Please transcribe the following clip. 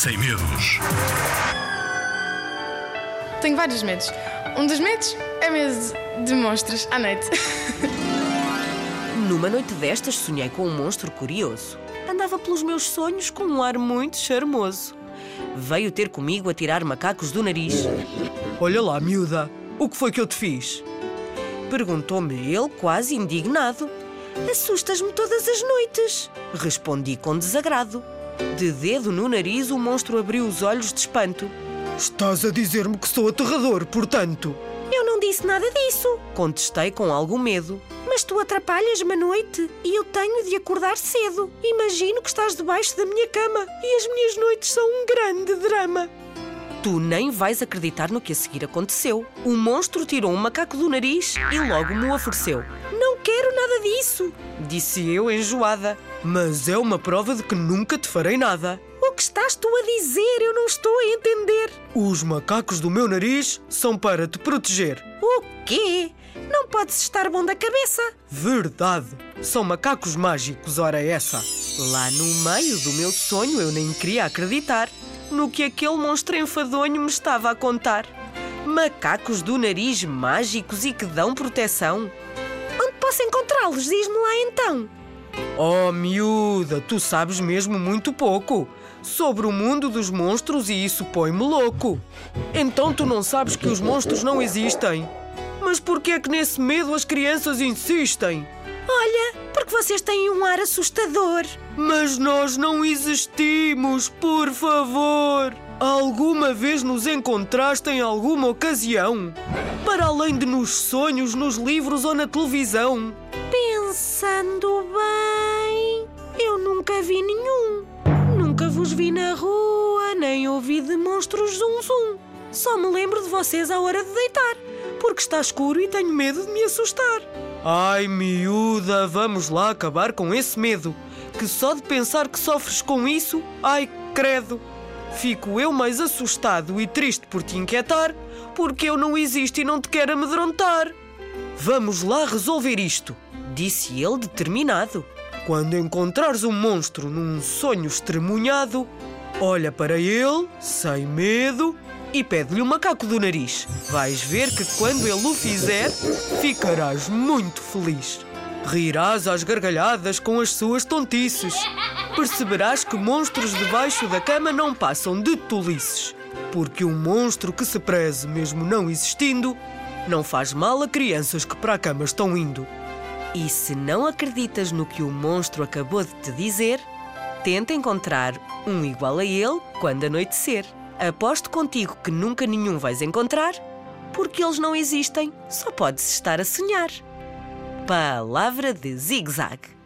sem medos. Tenho vários medos. Um dos medos é medo de monstros à noite. Numa noite destas, sonhei com um monstro curioso. Andava pelos meus sonhos com um ar muito charmoso. Veio ter comigo a tirar macacos do nariz. Olha lá, miúda, o que foi que eu te fiz? Perguntou-me ele, quase indignado. Assustas-me todas as noites. Respondi com desagrado. De dedo no nariz, o monstro abriu os olhos de espanto. Estás a dizer-me que sou aterrador, portanto. Eu não disse nada disso. Contestei com algum medo. Mas tu atrapalhas-me à noite e eu tenho de acordar cedo. Imagino que estás debaixo da minha cama e as minhas noites são um grande drama. Tu nem vais acreditar no que a seguir aconteceu. O monstro tirou um macaco do nariz e logo me o ofereceu. Não quero nada disso, disse eu enjoada. Mas é uma prova de que nunca te farei nada. O que estás tu a dizer? Eu não estou a entender. Os macacos do meu nariz são para te proteger. O quê? Não podes estar bom da cabeça. Verdade. São macacos mágicos, ora essa. Lá no meio do meu sonho eu nem queria acreditar no que aquele monstro enfadonho me estava a contar. Macacos do nariz mágicos e que dão proteção. Onde posso encontrá-los? Diz-me lá então. Oh, miúda, tu sabes mesmo muito pouco sobre o mundo dos monstros e isso põe-me louco. Então tu não sabes que os monstros não existem? Mas por que é que nesse medo as crianças insistem? Olha, porque vocês têm um ar assustador. Mas nós não existimos, por favor. Alguma vez nos encontraste em alguma ocasião? Para além de nos sonhos, nos livros ou na televisão? Pensando bem, eu nunca vi nenhum. Nunca vos vi na rua, nem ouvi de monstros zum-zum. Só me lembro de vocês à hora de deitar, porque está escuro e tenho medo de me assustar. Ai, miúda, vamos lá acabar com esse medo. Que só de pensar que sofres com isso, ai, credo. Fico eu mais assustado e triste por te inquietar, porque eu não existo e não te quero amedrontar. Vamos lá resolver isto, disse ele determinado. Quando encontrares um monstro num sonho estremunhado, olha para ele, sem medo, e pede-lhe o um macaco do nariz. Vais ver que quando ele o fizer, ficarás muito feliz. Rirás às gargalhadas com as suas tontices. Perceberás que monstros debaixo da cama não passam de tolices. Porque um monstro que se preze, mesmo não existindo, não faz mal a crianças que para a cama estão indo. E se não acreditas no que o monstro acabou de te dizer, tenta encontrar um igual a ele quando anoitecer. Aposto contigo que nunca nenhum vais encontrar, porque eles não existem, só podes estar a sonhar. Palavra de zig-zag.